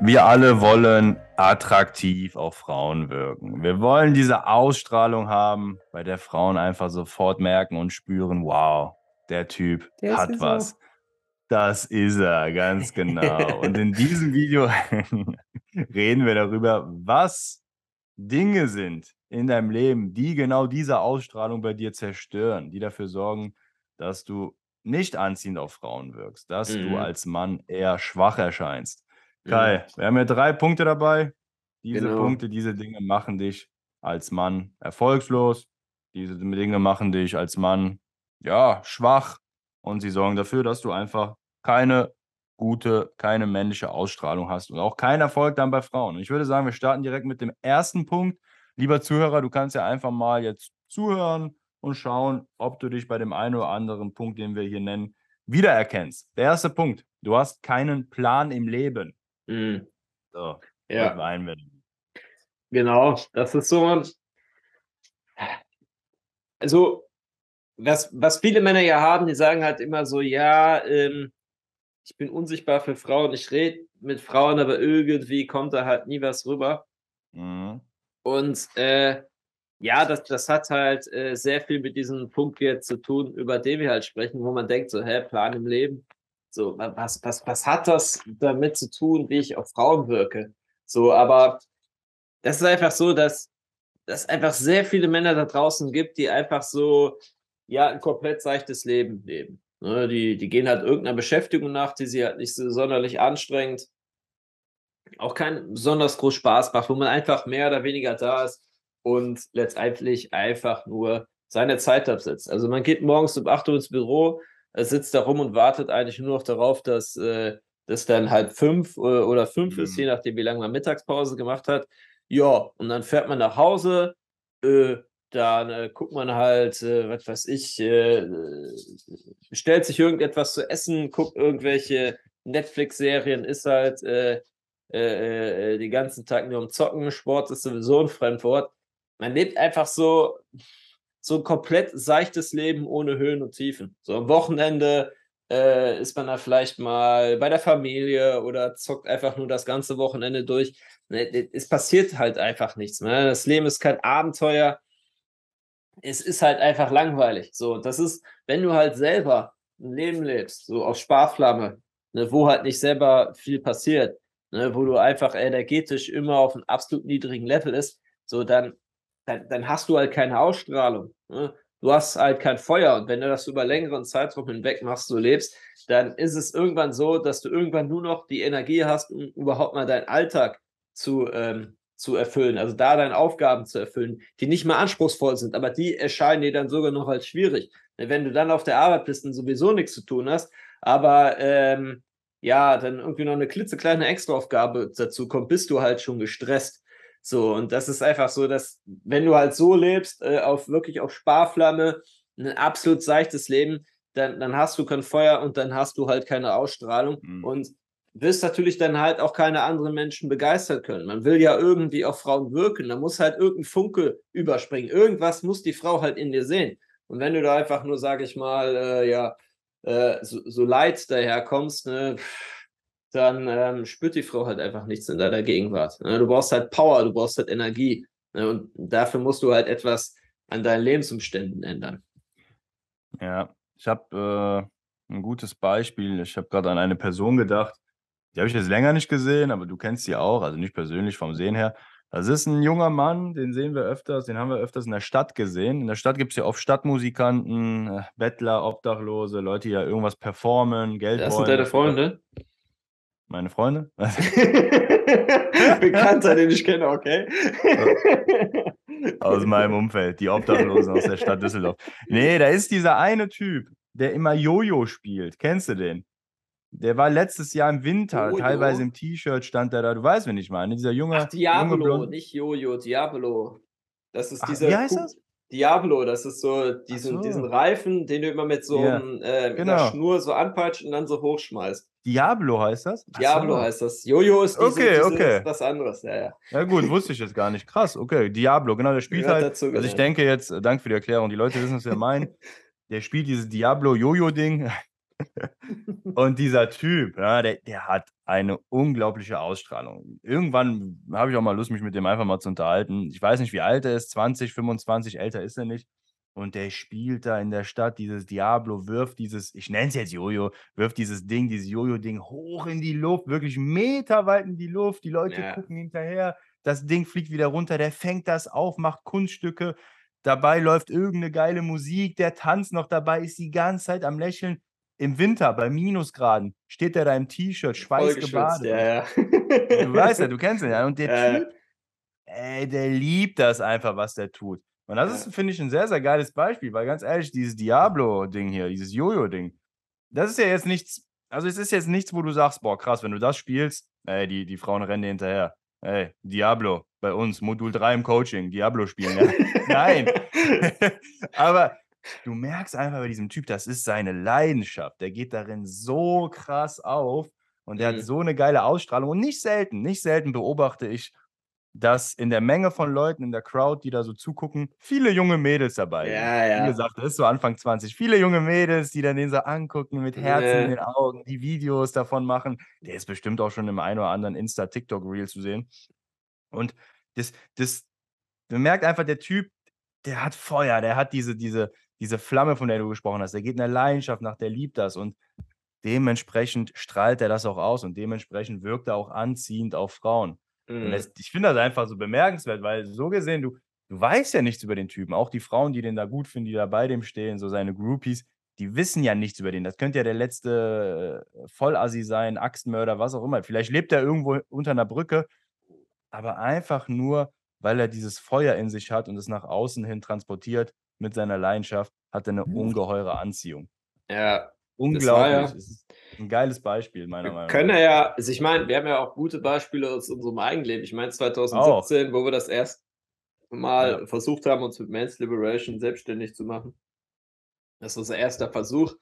Wir alle wollen attraktiv auf Frauen wirken. Wir wollen diese Ausstrahlung haben, bei der Frauen einfach sofort merken und spüren, wow, der Typ Der hat was. so. Das ist er, ganz genau. Und in diesem Video reden wir darüber, was Dinge sind in deinem Leben, die genau diese Ausstrahlung bei dir zerstören, die dafür sorgen, dass du nicht anziehend auf Frauen wirkst, dass du Mhm. als Mann eher schwach erscheinst. Kai, wir haben ja drei Punkte dabei. Diese Genau. Punkte, diese Dinge machen dich als Mann erfolgslos. Diese Dinge machen dich als Mann, ja, schwach. Und sie sorgen dafür, dass du einfach keine gute, keine männliche Ausstrahlung hast und auch keinen Erfolg dann bei Frauen. Und ich würde sagen, wir starten direkt mit dem ersten Punkt. Lieber Zuhörer, du kannst ja einfach mal jetzt zuhören und schauen, ob du dich bei dem einen oder anderen Punkt, den wir hier nennen, wiedererkennst. Der erste Punkt, du hast keinen Plan im Leben. Mhm. So, Ja, einwenden. genau. Das ist so. Also, was, was viele Männer ja haben, die sagen halt immer so, ja, ähm, ich bin unsichtbar für Frauen, ich rede mit Frauen, aber irgendwie kommt da halt nie was rüber. Mhm. Und äh, ja, das, das hat halt äh, sehr viel mit diesem Punkt jetzt zu tun, über den wir halt sprechen, wo man denkt, so, hä, Plan im Leben. So, wa- was, was, was hat das damit zu tun, wie ich auf Frauen wirke? So, aber das ist einfach so, dass es einfach sehr viele Männer da draußen gibt, die einfach so, ja, ein komplett seichtes Leben leben. Ne, die, die gehen halt irgendeiner Beschäftigung nach, die sie halt nicht so sonderlich anstrengend, auch keinen besonders groß Spaß macht, wo man einfach mehr oder weniger da ist und letztendlich einfach nur seine Zeit absetzt. Also man geht morgens um 8 Uhr ins Büro, sitzt da rum und wartet eigentlich nur noch darauf, dass äh, das dann halb fünf äh, oder fünf ist, Mhm. je nachdem, wie lange man Mittagspause gemacht hat. Ja, und dann fährt man nach Hause, äh, dann äh, guckt man halt, äh, was weiß ich, äh, bestellt sich irgendetwas zu essen, guckt irgendwelche Netflix-Serien, ist halt den ganzen Tag nur am Zocken, Sport ist sowieso ein Fremdwort. Man lebt einfach so, so ein komplett seichtes Leben ohne Höhen und Tiefen. So am Wochenende äh, ist man da vielleicht mal bei der Familie oder zockt einfach nur das ganze Wochenende durch. Ne, Es passiert halt einfach nichts. Ne? Das Leben ist kein Abenteuer. Es ist halt einfach langweilig. So, das ist, wenn du halt selber ein Leben lebst, so auf Sparflamme, ne, wo halt nicht selber viel passiert, ne, wo du einfach energetisch immer auf einem absolut niedrigen Level ist, so dann, dann, dann hast du halt keine Ausstrahlung. Ne? Du hast halt kein Feuer und wenn du das über längeren Zeitraum hinweg machst, so lebst, dann ist es irgendwann so, dass du irgendwann nur noch die Energie hast, um überhaupt mal deinen Alltag zu, ähm, zu erfüllen, also da deine Aufgaben zu erfüllen, die nicht mal anspruchsvoll sind, aber die erscheinen dir dann sogar noch als schwierig. Denn Wenn du dann auf der Arbeit bist und sowieso nichts zu tun hast, aber ähm, ja, dann irgendwie noch eine klitzekleine Extraaufgabe dazu kommt, bist du halt schon gestresst. So, und das ist einfach so, dass, wenn du halt so lebst, äh, auf wirklich auf Sparflamme, ein absolut seichtes Leben, dann, dann hast du kein Feuer und dann hast du halt keine Ausstrahlung Mhm. und wirst natürlich dann halt auch keine anderen Menschen begeistern können. Man will ja irgendwie auf Frauen wirken, da muss halt irgendein Funke überspringen. Irgendwas muss die Frau halt in dir sehen. Und wenn du da einfach nur, sag ich mal, äh, ja, äh, so, so leid daherkommst, ne, pff, dann ähm, spürt die Frau halt einfach nichts in deiner Gegenwart. Ne? Du brauchst halt Power, du brauchst halt Energie. Ne? Und dafür musst du halt etwas an deinen Lebensumständen ändern. Ja, ich habe äh, ein gutes Beispiel. Ich habe gerade an eine Person gedacht, die habe ich jetzt länger nicht gesehen, aber du kennst sie auch, also nicht persönlich vom Sehen her. Das ist ein junger Mann, den sehen wir öfters, den haben wir öfters in der Stadt gesehen. In der Stadt gibt es ja oft Stadtmusikanten, äh, Bettler, Obdachlose, Leute, die ja irgendwas performen, Geld Das wollen. sind deine. Freunde? Meine Freunde? Bekannter, den ich kenne, okay. aus meinem Umfeld, die Obdachlosen aus der Stadt Düsseldorf. Nee, da ist dieser eine Typ, der immer Jojo spielt. Kennst du den? Der war letztes Jahr im Winter, Jojo? teilweise im T-Shirt stand er da. Du weißt, wen ich meine. Dieser junge, Ach, Diablo, junge nicht Jojo, Diablo. Das ist Ach, dieser wie heißt das? Diablo, das ist so diesen, so. diesen Reifen, den du immer mit so Ja, einem, äh, genau. einer Schnur so anpeitscht und dann so hochschmeißt. Diablo heißt das? Ach Diablo so. heißt das. Jojo ist diese, Okay, diese, okay. was anderes, ja, ja. Ja gut, wusste ich jetzt gar nicht. Krass, okay. Diablo, genau, der spielt halt. dazu, Also ich genau. denke jetzt, äh, danke für die Erklärung, die Leute wissen, was wir meinen. Der spielt dieses Diablo-Jojo-Ding. Und dieser Typ, ja, der, der hat eine unglaubliche Ausstrahlung. Irgendwann habe ich auch mal Lust, mich mit dem einfach mal zu unterhalten. Ich weiß nicht, wie alt er ist, 20, 25, älter ist er nicht. Und der spielt da in der Stadt dieses Diablo, wirft dieses, ich nenne es jetzt Jojo, wirft dieses Ding, dieses Jojo-Ding hoch in die Luft, wirklich meterweit in die Luft. Die Leute Ja. gucken hinterher. Das Ding fliegt wieder runter, der fängt das auf, macht Kunststücke. Dabei läuft irgendeine geile Musik, der tanzt noch dabei, ist die ganze Zeit am Lächeln. Im Winter bei Minusgraden steht er da im T-Shirt, Vollgeschwitzt, schweißgebadet. ja, ja. Du weißt ja, du kennst ihn ja. Und der ja. Typ, ey, der liebt das einfach, was der tut. Und das ist, finde ich, ein sehr, sehr geiles Beispiel, weil ganz ehrlich, dieses Diablo-Ding hier, dieses Jojo-Ding, das ist ja jetzt nichts, also es ist jetzt nichts, wo du sagst, boah, krass, wenn du das spielst, ey, die, die Frauen rennen dir hinterher. Ey, Diablo, bei uns, Modul 3 im Coaching, Diablo spielen, ja. Nein. Aber du merkst einfach bei diesem Typ, das ist seine Leidenschaft. Der geht darin so krass auf und der Mhm. hat so eine geile Ausstrahlung. Und nicht selten, nicht selten beobachte ich, dass in der Menge von Leuten in der Crowd, die da so zugucken, viele junge Mädels dabei sind. Ja, Wie ja. gesagt, das ist so Anfang 20. Viele junge Mädels, die dann den so angucken mit Herzen in Ja. den Augen, die Videos davon machen. Der ist bestimmt auch schon im einen oder anderen Insta-TikTok-Reel zu sehen. Und das, das, man merkt einfach, der Typ, der hat Feuer, der hat diese, diese, diese Flamme, von der du gesprochen hast. Der geht in der Leidenschaft nach, der liebt das. Und dementsprechend strahlt er das auch aus und dementsprechend wirkt er auch anziehend auf Frauen. Mhm. das, ich finde das einfach so bemerkenswert, weil so gesehen, du, du weißt ja nichts über den Typen. Auch die Frauen, die den da gut finden, die da bei dem stehen, so seine Groupies, die wissen ja nichts über den. Das könnte ja der letzte äh, Vollassi sein, Axtmörder, was auch immer. Vielleicht lebt er irgendwo unter einer Brücke, aber einfach nur, weil er dieses Feuer in sich hat und es nach außen hin transportiert mit seiner Leidenschaft, hat er eine ungeheure Anziehung. Ja, Unglaublich. ja- Es ist ein geiles Beispiel, meiner wir Meinung können nach. ja, also ich meine, wir haben ja auch gute Beispiele aus unserem Eigenleben. Ich meine 2017, wo wir das erst mal Ja. versucht haben, uns mit Men's Liberation selbstständig zu machen. Das war unser erster Versuch.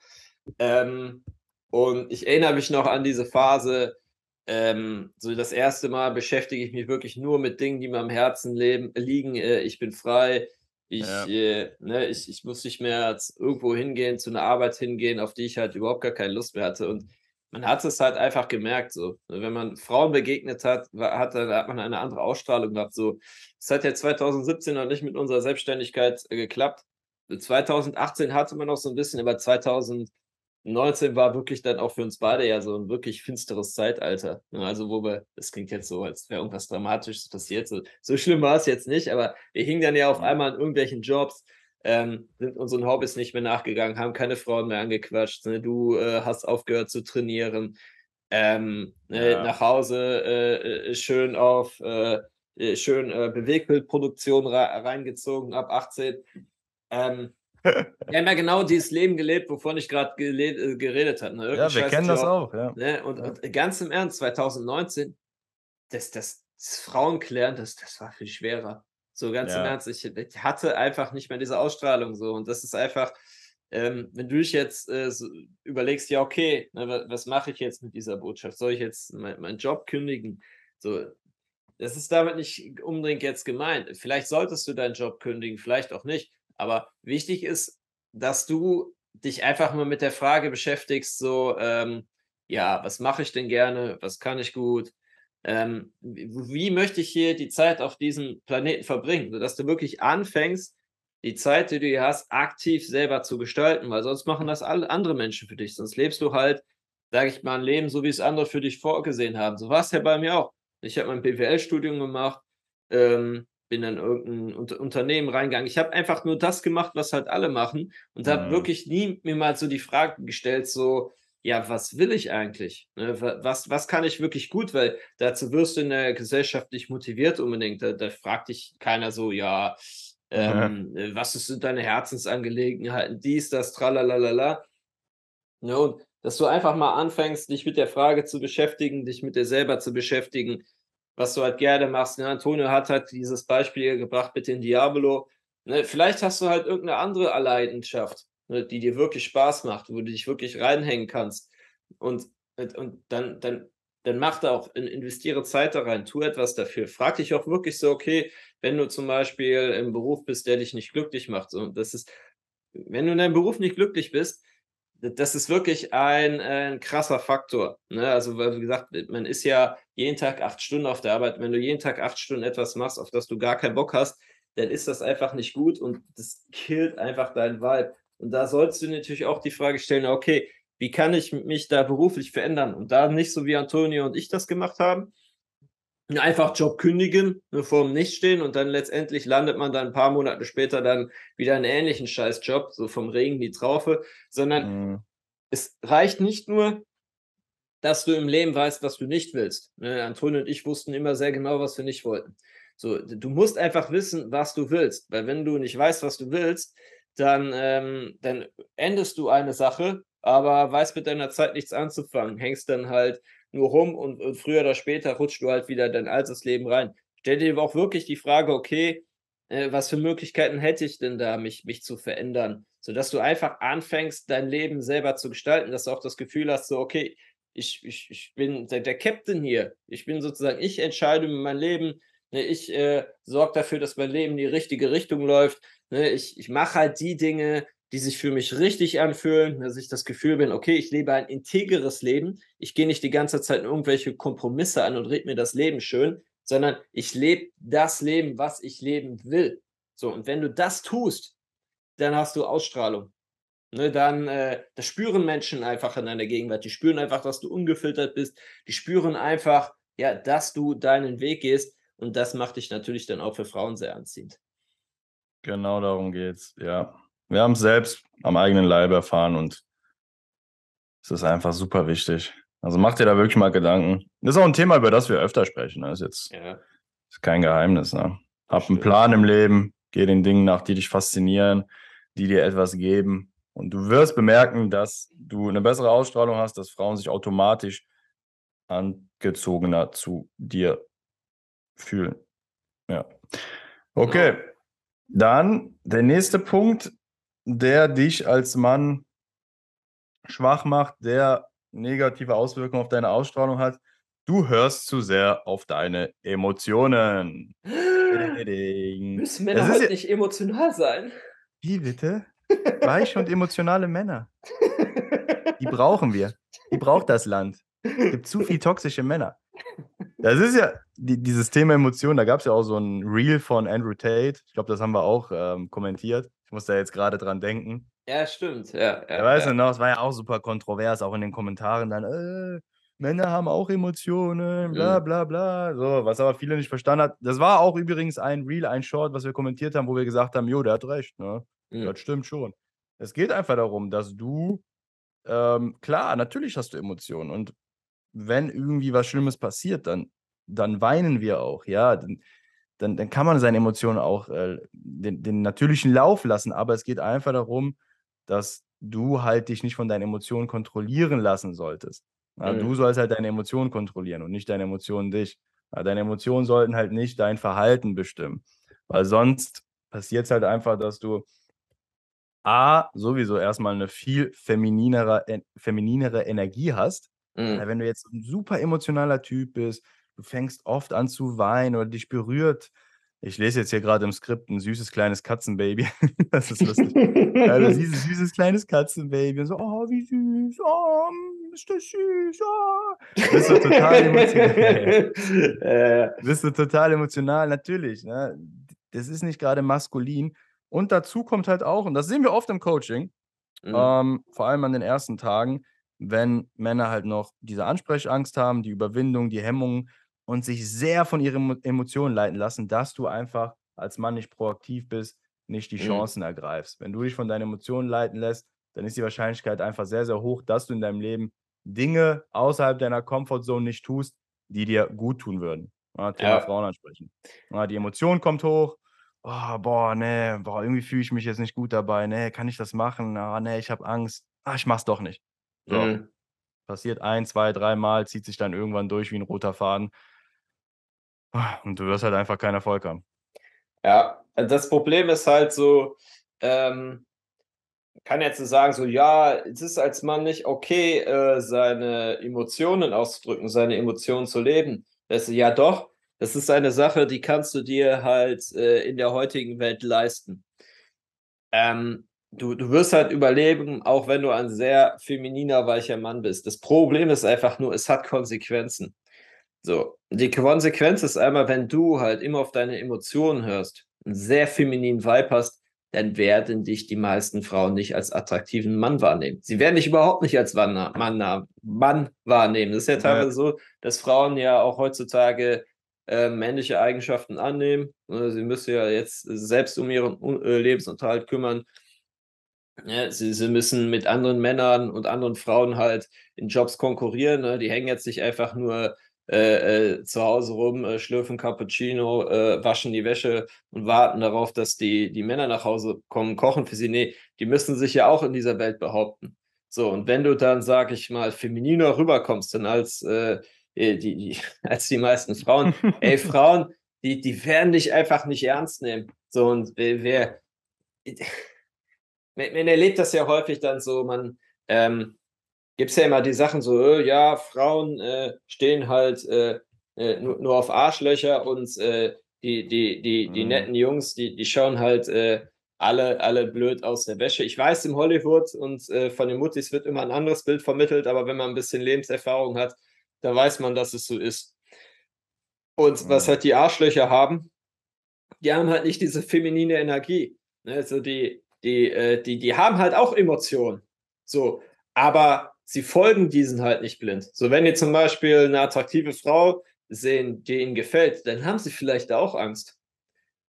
Ähm, und ich erinnere mich noch an diese Phase, ähm, so das erste Mal beschäftige ich mich wirklich nur mit Dingen, die mir am Herzen leben, liegen. Äh, ich bin frei. Ich, Ja. äh, ne, ich, ich muss nicht mehr irgendwo hingehen, zu einer Arbeit hingehen, auf die ich halt überhaupt gar keine Lust mehr hatte. Und man hat es halt einfach gemerkt, so. ne, Wenn man Frauen begegnet hat, hat, hat man eine andere Ausstrahlung gehabt. So, es hat ja 2017 noch nicht mit unserer Selbstständigkeit äh, geklappt. 2018 hatte man noch so ein bisschen, aber 2019 war wirklich dann auch für uns beide ja so ein wirklich finsteres Zeitalter. ne? Also, wo wir, das klingt jetzt so, als wäre irgendwas Dramatisches passiert. So, so schlimm war es jetzt nicht, aber wir hingen dann ja auf einmal an irgendwelchen Jobs, ähm, sind unseren Hobbys nicht mehr nachgegangen, haben keine Frauen mehr angequatscht. Ne? Du äh, hast aufgehört zu trainieren. Ähm, ne, Ja. nach Hause äh, äh, schön auf äh, äh, schön äh, Bewegtbildproduktion re reingezogen ab 18. Ähm, wir haben ja genau dieses Leben gelebt, wovon ich gerade äh, geredet habe. Ne? Ja, wir scheiß kennen das auch, ja. Ne? Und, Ja. und ganz im Ernst, 2019, das, das, das Frauenklären, das, das war viel schwerer. So ganz im Ja. Ernst, ich, ich hatte einfach nicht mehr diese Ausstrahlung so. Und das ist einfach, ähm, wenn du dich jetzt äh, so überlegst, ja, okay, ne, wa- was mache ich jetzt mit dieser Botschaft? Soll ich jetzt mein- meinen Job kündigen? So, das ist damit nicht unbedingt jetzt gemeint. Vielleicht solltest du deinen Job kündigen, vielleicht auch nicht. Aber wichtig ist, dass du dich einfach mal mit der Frage beschäftigst, so, ähm, ja, was mache ich denn gerne? Was kann ich gut? Ähm, wie, möchte ich hier die Zeit auf diesem Planeten verbringen? Sodass du wirklich anfängst, die Zeit, die du hier hast, aktiv selber zu gestalten, weil sonst machen das alle andere Menschen für dich. Sonst lebst du halt, sage ich mal, ein Leben, so wie es andere für dich vorgesehen haben. So war es ja bei mir auch. Ich habe mein BWL-Studium gemacht, ähm, bin dann in irgendein Unter Unternehmen reingegangen. Ich habe einfach nur das gemacht, was halt alle machen und habe Mhm. wirklich nie mir mal so die Frage gestellt, so, ja, was will ich eigentlich? Ne, wa- was, was kann ich wirklich gut? Weil dazu wirst du in der Gesellschaft nicht motiviert unbedingt. Da, da fragt dich keiner so, ja, ähm, äh, was ist- sind deine Herzensangelegenheiten, dies, das, tralalala. Ne, und dass du einfach mal anfängst, dich mit der Frage zu beschäftigen, dich mit dir selber zu beschäftigen, was du halt gerne machst. Ne? Antonio hat halt dieses Beispiel gebracht mit dem Diabolo. Ne? Vielleicht hast du halt irgendeine andere Leidenschaft, ne? die dir wirklich Spaß macht, wo du dich wirklich reinhängen kannst. Und, und, dann, dann, dann mach da auch, in- investiere Zeit da rein, tu etwas dafür. Frag dich auch wirklich so, okay, wenn du zum Beispiel im Beruf bist, der dich nicht glücklich macht, so, das ist, wenn du in deinem Beruf nicht glücklich bist, das ist wirklich ein, ein krasser Faktor. Ne? Also, wie gesagt, man ist ja jeden Tag acht Stunden auf der Arbeit. Wenn du jeden Tag acht Stunden etwas machst, auf das du gar keinen Bock hast, dann ist das einfach nicht gut und das killt einfach deinen Vibe. Und da sollst du natürlich auch die Frage stellen, okay, wie kann ich mich da beruflich verändern? Und da nicht so wie Antonio und ich das gemacht haben, einfach Job kündigen, ne, vor dem Nicht stehen und dann letztendlich landet man dann ein paar Monate später dann wieder einen ähnlichen Scheißjob, so vom Regen die Traufe, sondern mhm. es reicht nicht nur, dass du im Leben weißt, was du nicht willst. Ne, Antonio und ich wussten immer sehr genau, was wir nicht wollten. So, du musst einfach wissen, was du willst, weil wenn du nicht weißt, was du willst, dann, ähm, dann endest du eine Sache, aber weißt mit deiner Zeit nichts anzufangen, hängst dann halt nur rum und, und früher oder später rutscht du halt wieder dein altes Leben rein. Stell dir auch wirklich die Frage, okay, äh, was für Möglichkeiten hätte ich denn da, mich, mich zu verändern? Sodass du einfach anfängst, dein Leben selber zu gestalten, dass du auch das Gefühl hast, so, okay, ich, ich, ich bin der, der Captain hier. Ich bin sozusagen, ich entscheide mein Leben. Ne, ich äh, sorge dafür, dass mein Leben in die richtige Richtung läuft. Ne, ich ich mache halt die Dinge, die sich für mich richtig anfühlen, dass ich das Gefühl bin, okay, ich lebe ein integeres Leben. Ich gehe nicht die ganze Zeit in irgendwelche Kompromisse an und rede mir das Leben schön, sondern ich lebe das Leben, was ich leben will. So, und wenn du das tust, dann hast du Ausstrahlung. Ne, dann äh, das spüren Menschen einfach in deiner Gegenwart. Die spüren einfach, dass du ungefiltert bist. Die spüren einfach, ja, dass du deinen Weg gehst. Und das macht dich natürlich dann auch für Frauen sehr anziehend. Genau darum geht's, ja. Wir haben es selbst am eigenen Leib erfahren und es ist einfach super wichtig. Also macht dir da wirklich mal Gedanken. Das ist auch ein Thema, über das wir öfter sprechen. Das ne? ist jetzt ja. ist kein Geheimnis. Ne? Hab einen Plan im Leben, geh den Dingen nach, die dich faszinieren, die dir etwas geben. Und du wirst bemerken, dass du eine bessere Ausstrahlung hast, dass Frauen sich automatisch angezogener zu dir fühlen. Ja. Okay. Dann der nächste Punkt der dich als Mann schwach macht, der negative Auswirkungen auf deine Ausstrahlung hat. Du hörst zu sehr auf deine Emotionen. Müssen Männer halt ja... nicht emotional sein? Wie bitte? Weiche und emotionale Männer. Die brauchen wir. Die braucht das Land. Es gibt zu viele toxische Männer. Das ist ja die, dieses Thema Emotionen. Da gab es ja auch so ein Reel von Andrew Tate. Ich glaube, das haben wir auch ähm, kommentiert. Ich muss da jetzt gerade dran denken. Ja, stimmt. Ja, ja, ja weißt du noch, es war ja auch super kontrovers, auch in den Kommentaren dann, äh, Männer haben auch Emotionen, bla mhm. bla bla. So, was aber viele nicht verstanden hat. Das war auch übrigens ein Reel, ein Short, was wir kommentiert haben, wo wir gesagt haben, jo, der hat recht, ne? Mhm. Das stimmt schon. Es geht einfach darum, dass du, ähm, klar, natürlich hast du Emotionen und wenn irgendwie was Schlimmes passiert, dann, dann weinen wir auch, ja. Dann, dann, dann kann man seine Emotionen auch äh, den, den natürlichen Lauf lassen. Aber es geht einfach darum, dass du halt dich nicht von deinen Emotionen kontrollieren lassen solltest. Ja, mhm. Du sollst halt deine Emotionen kontrollieren und nicht deine Emotionen dich. Ja, deine Emotionen sollten halt nicht dein Verhalten bestimmen. Weil sonst passiert es halt einfach, dass du A, sowieso erstmal eine viel femininere, femininere Energie hast. Mhm. Wenn du jetzt ein super emotionaler Typ bist, du fängst oft an zu weinen oder dich berührt. Ich lese jetzt hier gerade im Skript ein süßes kleines Katzenbaby. das ist lustig. siehst ein süßes kleines Katzenbaby und so, oh, wie süß, oh, ist das süß, oh. Bist du total emotional. äh. Bist du total emotional, natürlich. Ne? Das ist nicht gerade maskulin. Und dazu kommt halt auch, und das sehen wir oft im Coaching, mhm. ähm, vor allem an den ersten Tagen, wenn Männer halt noch diese Ansprechangst haben, die Überwindung, die Hemmungen und sich sehr von ihren Emotionen leiten lassen, dass du einfach als Mann nicht proaktiv bist, nicht die mhm. Chancen mhm. ergreifst. Wenn du dich von deinen Emotionen leiten lässt, dann ist die Wahrscheinlichkeit einfach sehr, sehr hoch, dass du in deinem Leben Dinge außerhalb deiner Comfortzone nicht tust, die dir gut tun würden. Ja, Thema ja. Frauen ansprechen. Ja, die Emotion kommt hoch. Oh, boah, nee, boah, irgendwie fühle ich mich jetzt nicht gut dabei. Nee, kann ich das machen? Ah, nee, ich habe Angst. Ah, ich mach's doch nicht. So. Mhm. Passiert ein, zwei, dreimal, zieht sich dann irgendwann durch wie ein roter Faden. Und du wirst halt einfach keinen Erfolg haben. Ja, das Problem ist halt so, ähm, kann jetzt sagen, so, ja, es ist als Mann nicht okay, äh, seine Emotionen auszudrücken, seine Emotionen zu leben. Das, ja, doch, das ist eine Sache, die kannst du dir halt äh, in der heutigen Welt leisten. Ähm, du, du wirst halt überleben, auch wenn du ein sehr femininer, weicher Mann bist. Das Problem ist einfach nur, es hat Konsequenzen. So, die Konsequenz ist einmal, wenn du halt immer auf deine Emotionen hörst, einen sehr femininen Vibe hast, dann werden dich die meisten Frauen nicht als attraktiven Mann wahrnehmen. Sie werden dich überhaupt nicht als Mann, Mann, Mann wahrnehmen. Das ist ja teilweise ja. so, dass Frauen ja auch heutzutage äh, männliche Eigenschaften annehmen. Ne, sie müssen ja jetzt selbst um ihren äh, Lebensunterhalt kümmern. Ja, sie, sie müssen mit anderen Männern und anderen Frauen halt in Jobs konkurrieren. Ne? Die hängen jetzt nicht einfach nur äh, äh, zu Hause rum, äh, schlürfen Cappuccino, waschen die Wäsche und warten darauf, dass die, die Männer nach Hause kommen, kochen für sie. Nee, die müssen sich ja auch in dieser Welt behaupten. So, und wenn du dann, sag ich mal, femininer rüberkommst, dann als, äh, die, die, als die meisten Frauen, ey, Frauen, die, die werden dich einfach nicht ernst nehmen. So, und wer, man erlebt das ja häufig dann so, man ähm, gibt es ja immer die Sachen so, äh, ja, Frauen äh, stehen halt äh, äh nur, nur, auf Arschlöcher und äh, die, die, die, die mhm. netten Jungs, die, die schauen halt äh, alle, alle blöd aus der Wäsche. Ich weiß, im Hollywood und von den Muttis wird immer ein anderes Bild vermittelt, aber wenn man ein bisschen Lebenserfahrung hat, da weiß man, dass es so ist. Und mhm. was halt die Arschlöcher haben, die haben halt nicht diese feminine Energie. Ne? Also die, die, äh, die, die haben halt auch Emotionen. So, aber sie folgen diesen halt nicht blind. So, wenn ihr zum Beispiel eine attraktive Frau sehen, die ihnen gefällt, dann haben sie vielleicht auch Angst.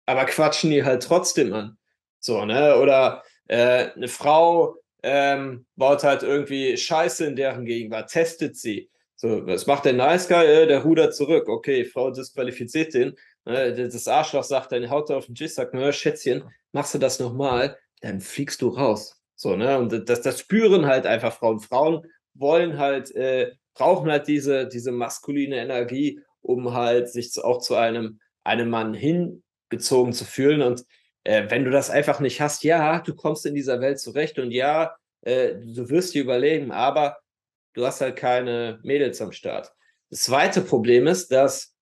Aber quatschen die halt trotzdem an. So, ne? Oder äh, eine Frau ähm, baut halt irgendwie Scheiße in deren Gegenwart, testet sie. So, was macht der Nice Guy? Äh, der rudert zurück. Okay, Frau disqualifiziert den. Äh, das Arschloch sagt, deine Haut auf den Tisch, sagt, na, Schätzchen, machst du das nochmal? dann fliegst du raus. So, ne? Und das, das spüren halt einfach Frauen. Frauen wollen halt, äh, brauchen halt diese, diese maskuline Energie, um halt sich auch zu einem, einem Mann hingezogen zu fühlen. Und äh, wenn du das einfach nicht hast, ja, du kommst in dieser Welt zurecht und ja, äh, du wirst dir überlegen, aber du hast halt keine Mädels am Start. Das zweite Problem ist, dass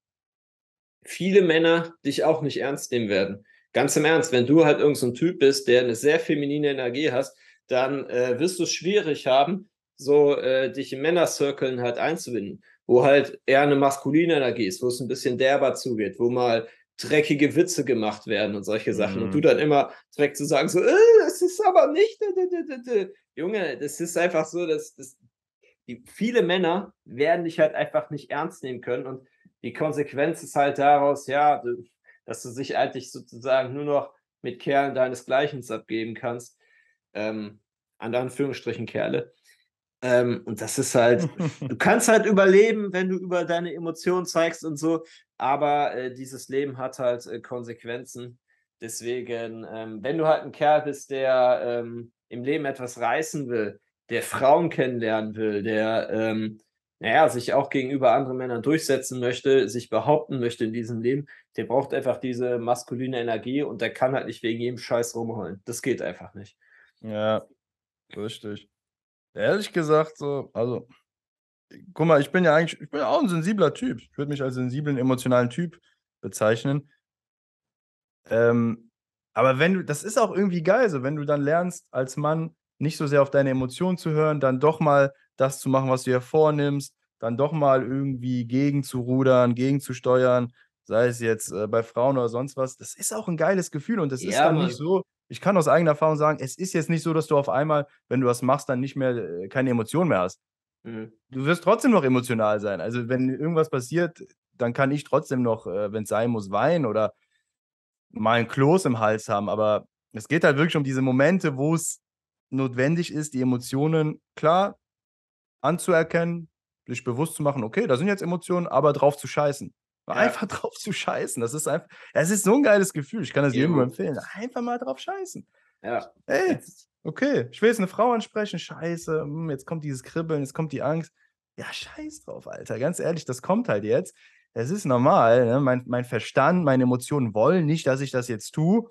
viele Männer dich auch nicht ernst nehmen werden. Ganz im Ernst, wenn du halt irgendein so Typ bist, der eine sehr feminine Energie hast, dann äh, wirst du es schwierig haben, so äh, dich in Männercirkeln halt einzubinden, wo halt eher eine maskuline Energie ist, wo es ein bisschen derber zugeht, wo mal dreckige Witze gemacht werden und solche Sachen. Mhm. Und du dann immer direkt zu sagen, so, äh, das ist aber nicht. Junge, das ist einfach so, dass, dass die, viele Männer werden dich halt einfach nicht ernst nehmen können. Und die Konsequenz ist halt daraus, ja, dass du sich eigentlich sozusagen nur noch mit Kerlen deinesgleichen abgeben kannst. Ähm, an Anführungsstrichen Kerle. Ähm, und das ist halt, du kannst halt überleben, wenn du über deine Emotionen zeigst und so, aber äh, dieses Leben hat halt äh, Konsequenzen. Deswegen, ähm, wenn du halt ein Kerl bist, der ähm, im Leben etwas reißen will, der Frauen kennenlernen will, der ähm, naja, sich auch gegenüber anderen Männern durchsetzen möchte, sich behaupten möchte in diesem Leben, der braucht einfach diese maskuline Energie und der kann halt nicht wegen jedem Scheiß rumholen. Das geht einfach nicht. Ja, richtig. Ehrlich gesagt, so, also, guck mal, ich bin ja eigentlich, ich bin ja auch ein sensibler Typ. Ich würde mich als sensiblen, emotionalen Typ bezeichnen. Ähm, aber wenn du, das ist auch irgendwie geil, so wenn du dann lernst, als Mann nicht so sehr auf deine Emotionen zu hören, dann doch mal das zu machen, was du dir vornimmst, dann doch mal irgendwie gegen zu rudern, gegen zu steuern, sei es jetzt äh, bei Frauen oder sonst was. Das ist auch ein geiles Gefühl und das ist dann Mann. nicht so, ich kann aus eigener Erfahrung sagen, es ist jetzt nicht so, dass du auf einmal, wenn du was machst, dann nicht mehr äh, keine Emotionen mehr hast. Mhm. Du wirst trotzdem noch emotional sein. Also wenn irgendwas passiert, dann kann ich trotzdem noch, äh, wenn es sein muss, weinen oder mal ein Kloß im Hals haben. Aber es geht halt wirklich um diese Momente, wo es notwendig ist, die Emotionen klar anzuerkennen, sich bewusst zu machen, okay, da sind jetzt Emotionen, aber drauf zu scheißen. Ja. Einfach drauf zu scheißen. Das ist einfach, es ist so ein geiles Gefühl. Ich kann das jedem empfehlen. Einfach mal drauf scheißen. Ja. Ey, okay, ich will jetzt eine Frau ansprechen. Scheiße, hm, jetzt kommt dieses Kribbeln, jetzt kommt die Angst. Ja, scheiß drauf, Alter. Ganz ehrlich, das kommt halt jetzt. Es ist normal. Ne? Mein, mein Verstand, meine Emotionen wollen nicht, dass ich das jetzt tue.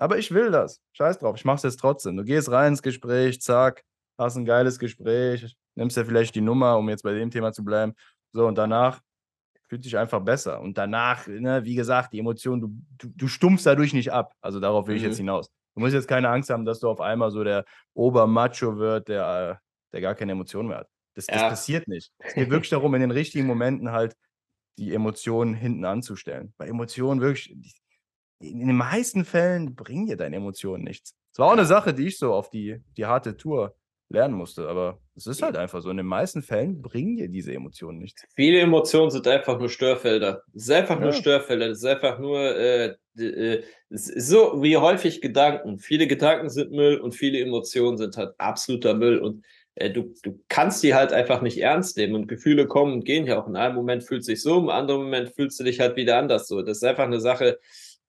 Aber ich will das. Scheiß drauf, ich mach's jetzt trotzdem. Du gehst rein ins Gespräch, zack, hast ein geiles Gespräch, nimmst ja vielleicht die Nummer, um jetzt bei dem Thema zu bleiben. So, und danach fühlt sich einfach besser. Und danach, ne, wie gesagt, die Emotionen, du, du, du stumpfst dadurch nicht ab. Also darauf will mhm. ich jetzt mhm. hinaus. Du musst jetzt keine Angst haben, dass du auf einmal so der Obermacho wird, der, der gar keine Emotionen mehr hat. Das, das passiert nicht. Es geht wirklich darum, in den richtigen Momenten halt die Emotionen hinten anzustellen. Bei Emotionen wirklich, in den meisten Fällen bringen dir deine Emotionen nichts. Das war auch eine Sache, die ich so auf die, die harte Tour lernen musste. Aber es ist halt einfach so. In den meisten Fällen bringen dir diese Emotionen nichts. Viele Emotionen sind einfach nur Störfelder. Es ist einfach ja. nur Störfelder. Es ist einfach nur äh, äh, so wie häufig Gedanken. Viele Gedanken sind Müll und viele Emotionen sind halt absoluter Müll. Und äh, du, du kannst die halt einfach nicht ernst nehmen. Und Gefühle kommen und gehen ja auch. In einem Moment fühlt sich so, im anderen Moment fühlst du dich halt wieder anders so. Das ist einfach eine Sache,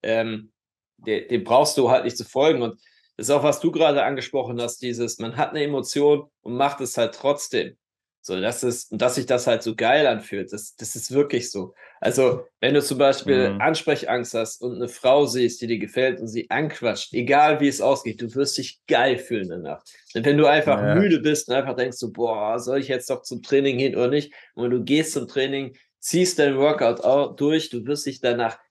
ähm, dem, dem brauchst du halt nicht zu folgen. Und das ist auch, was du gerade angesprochen hast, dieses, man hat eine Emotion und macht es halt trotzdem. So, das ist, und dass sich das halt so geil anfühlt, das, das ist wirklich so. Also, wenn du zum Beispiel mhm. Ansprechangst hast und eine Frau siehst, die dir gefällt und sie anquatscht, egal wie es ausgeht, du wirst dich geil fühlen danach. Und wenn du einfach ja. müde bist und einfach denkst so, boah, soll ich jetzt doch zum Training gehen oder nicht? Und du gehst zum Training, ziehst dein Workout durch, du wirst dich danach